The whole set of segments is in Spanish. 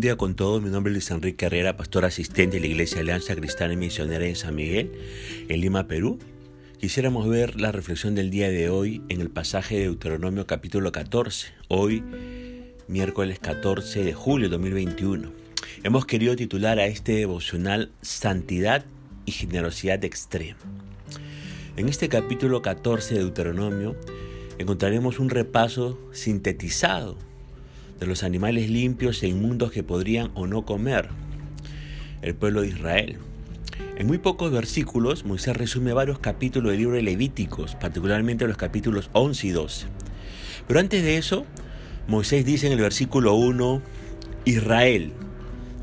Buen día con todos, mi nombre es Luis Enrique Herrera, pastor asistente de la Iglesia Alianza Cristiana y Misionera en San Miguel, en Lima, Perú. Quisiéramos ver la reflexión del día de hoy en el pasaje de Deuteronomio capítulo 14, hoy miércoles 14 de julio de 2021. Hemos querido titular a este devocional Santidad y Generosidad Extrema. En este capítulo 14 de Deuteronomio encontraremos un repaso sintetizado de los animales limpios e inmundos que podrían o no comer el pueblo de Israel. En muy pocos versículos, Moisés resume varios capítulos del libro de Levíticos, particularmente los capítulos 11 y 12. Pero antes de eso, Moisés dice en el versículo 1, Israel,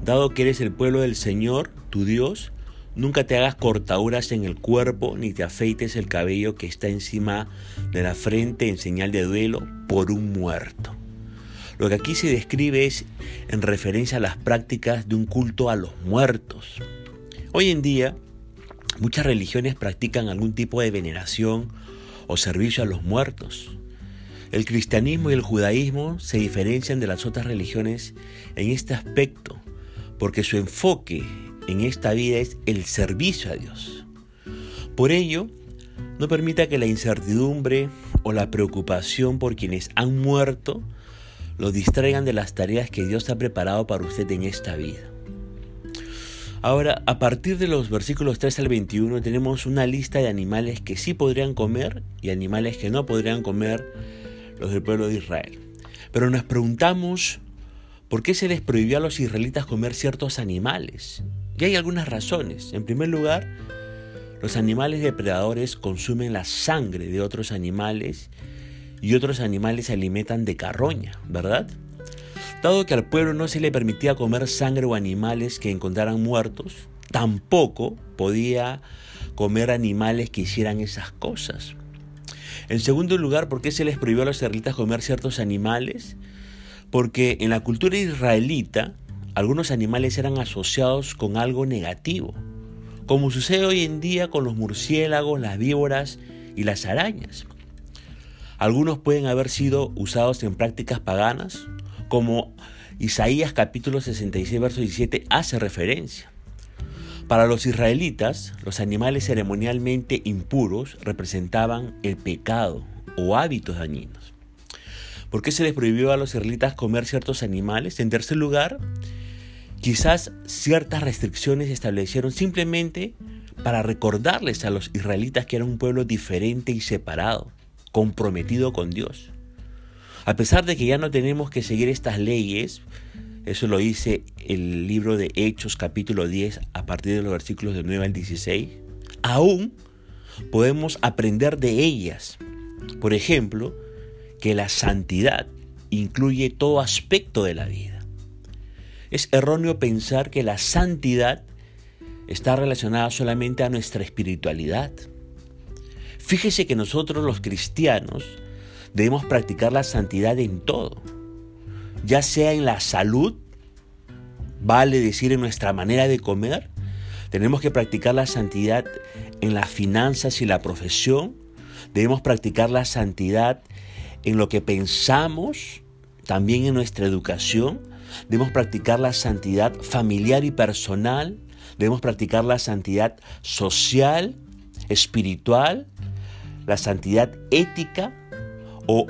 dado que eres el pueblo del Señor, tu Dios, nunca te hagas cortaduras en el cuerpo, ni te afeites el cabello que está encima de la frente en señal de duelo por un muerto. Lo que aquí se describe es en referencia a las prácticas de un culto a los muertos. Hoy en día, muchas religiones practican algún tipo de veneración o servicio a los muertos. El cristianismo y el judaísmo se diferencian de las otras religiones en este aspecto, porque su enfoque en esta vida es el servicio a Dios. Por ello, no permita que la incertidumbre o la preocupación por quienes han muerto lo distraigan de las tareas que Dios ha preparado para usted en esta vida. Ahora, a partir de los versículos 3 al 21 tenemos una lista de animales que sí podrían comer y animales que no podrían comer los del pueblo de Israel. Pero nos preguntamos por qué se les prohibió a los israelitas comer ciertos animales. Y hay algunas razones. En primer lugar, los animales depredadores consumen la sangre de otros animales y otros animales se alimentan de carroña, ¿verdad? Dado que al pueblo no se le permitía comer sangre o animales que encontraran muertos, tampoco podía comer animales que hicieran esas cosas. En segundo lugar, ¿por qué se les prohibió a los israelitas comer ciertos animales? Porque en la cultura israelita, algunos animales eran asociados con algo negativo, como sucede hoy en día con los murciélagos, las víboras y las arañas. Algunos pueden haber sido usados en prácticas paganas, como Isaías capítulo 66, verso 17 hace referencia. Para los israelitas, los animales ceremonialmente impuros representaban el pecado o hábitos dañinos. ¿Por qué se les prohibió a los israelitas comer ciertos animales? En tercer lugar, quizás ciertas restricciones se establecieron simplemente para recordarles a los israelitas que era un pueblo diferente y separado comprometido con Dios. A pesar de que ya no tenemos que seguir estas leyes, eso lo dice el libro de Hechos capítulo 10 a partir de los versículos de 9 al 16, aún podemos aprender de ellas. Por ejemplo, que la santidad incluye todo aspecto de la vida. Es erróneo pensar que la santidad está relacionada solamente a nuestra espiritualidad. Fíjese que nosotros los cristianos debemos practicar la santidad en todo, ya sea en la salud, vale decir en nuestra manera de comer, tenemos que practicar la santidad en las finanzas y la profesión, debemos practicar la santidad en lo que pensamos, también en nuestra educación, debemos practicar la santidad familiar y personal, debemos practicar la santidad social, espiritual, la santidad ética o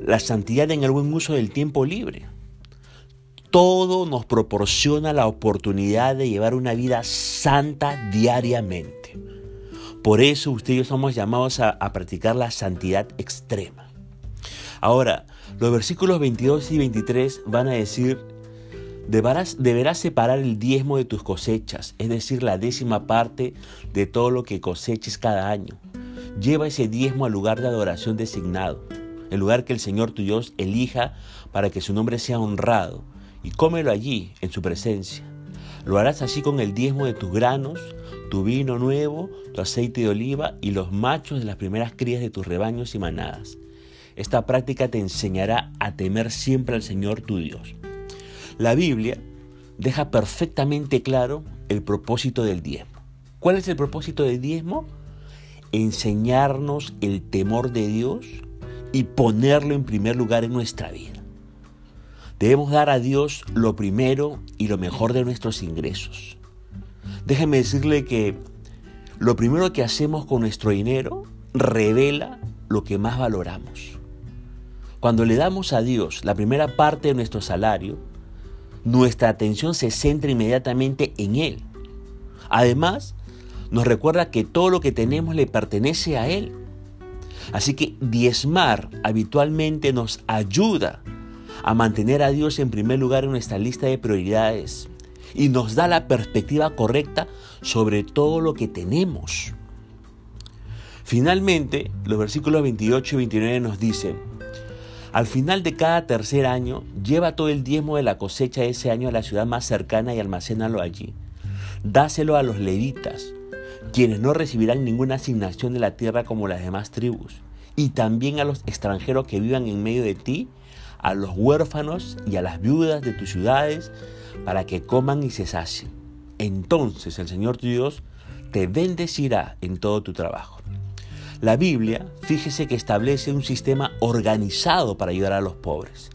la santidad en el buen uso del tiempo libre. Todo nos proporciona la oportunidad de llevar una vida santa diariamente. Por eso ustedes somos llamados a, practicar la santidad extrema. Ahora, los versículos 22 y 23 van a decir, deberás, deberás separar el diezmo de tus cosechas, es decir, la décima parte de todo lo que coseches cada año Lleva ese diezmo al lugar de adoración designado, el lugar que el Señor tu Dios elija para que su nombre sea honrado, y cómelo allí, en su presencia. Lo harás así con el diezmo de tus granos, tu vino nuevo, tu aceite de oliva y los machos de las primeras crías de tus rebaños y manadas. Esta práctica te enseñará a temer siempre al Señor tu Dios. La Biblia deja perfectamente claro el propósito del diezmo. ¿Cuál es el propósito del diezmo? Enseñarnos el temor de Dios y ponerlo en primer lugar en nuestra vida. Debemos dar a Dios lo primero y lo mejor de nuestros ingresos. Déjeme decirle que lo primero que hacemos con nuestro dinero revela lo que más valoramos. Cuando le damos a Dios la primera parte de nuestro salario, nuestra atención se centra inmediatamente en Él. Además, nos recuerda que todo lo que tenemos le pertenece a Él. Así que diezmar habitualmente nos ayuda a mantener a Dios en primer lugar en nuestra lista de prioridades y nos da la perspectiva correcta sobre todo lo que tenemos. Finalmente, los versículos 28 y 29 nos dicen, al final de cada tercer año, lleva todo el diezmo de la cosecha de ese año a la ciudad más cercana y almacénalo allí. Dáselo a los levitas, quienes no recibirán ninguna asignación de la tierra como las demás tribus, y también a los extranjeros que vivan en medio de ti, a los huérfanos y a las viudas de tus ciudades, para que coman y se sacien. Entonces el Señor tu Dios te bendecirá en todo tu trabajo. La Biblia, fíjese que establece un sistema organizado para ayudar a los pobres.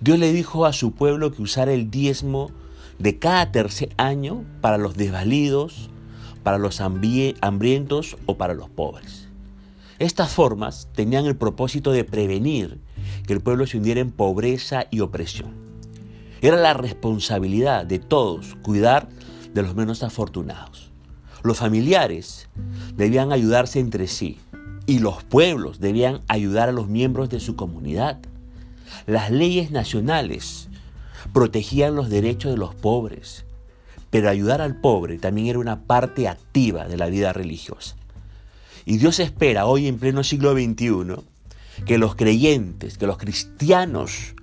Dios le dijo a su pueblo que usara el diezmo de cada tercer año para los desvalidos, para los hambrientos o para los pobres. Estas formas tenían el propósito de prevenir que el pueblo se hundiera en pobreza y opresión. Era la responsabilidad de todos cuidar de los menos afortunados. Los familiares debían ayudarse entre sí y los pueblos debían ayudar a los miembros de su comunidad. Las leyes nacionales protegían los derechos de los pobres, pero ayudar al pobre también era una parte activa de la vida religiosa. Y Dios espera hoy en pleno siglo XXI que los creyentes, que los cristianos,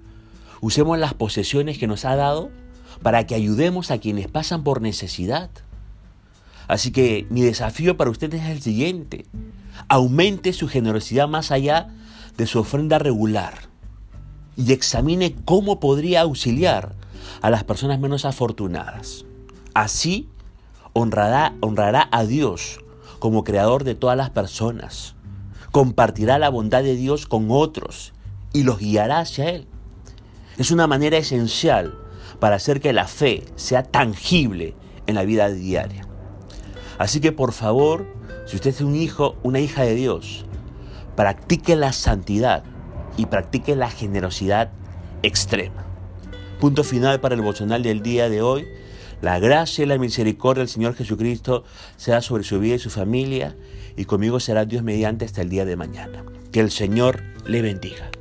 usemos las posesiones que nos ha dado para que ayudemos a quienes pasan por necesidad. Así que mi desafío para ustedes es el siguiente. Aumente su generosidad más allá de su ofrenda regular y examine cómo podría auxiliar a las personas menos afortunadas. Así honrará, a Dios como creador de todas las personas. Compartirá la bondad de Dios con otros y los guiará hacia Él. Es una manera esencial para hacer que la fe sea tangible en la vida diaria. Así que por favor, si usted es un hijo, una hija de Dios, practique la santidad y practique la generosidad extrema. Punto final para el devocional del día de hoy. La gracia y la misericordia del Señor Jesucristo sea sobre su vida y su familia y conmigo será Dios mediante hasta el día de mañana. Que el Señor le bendiga.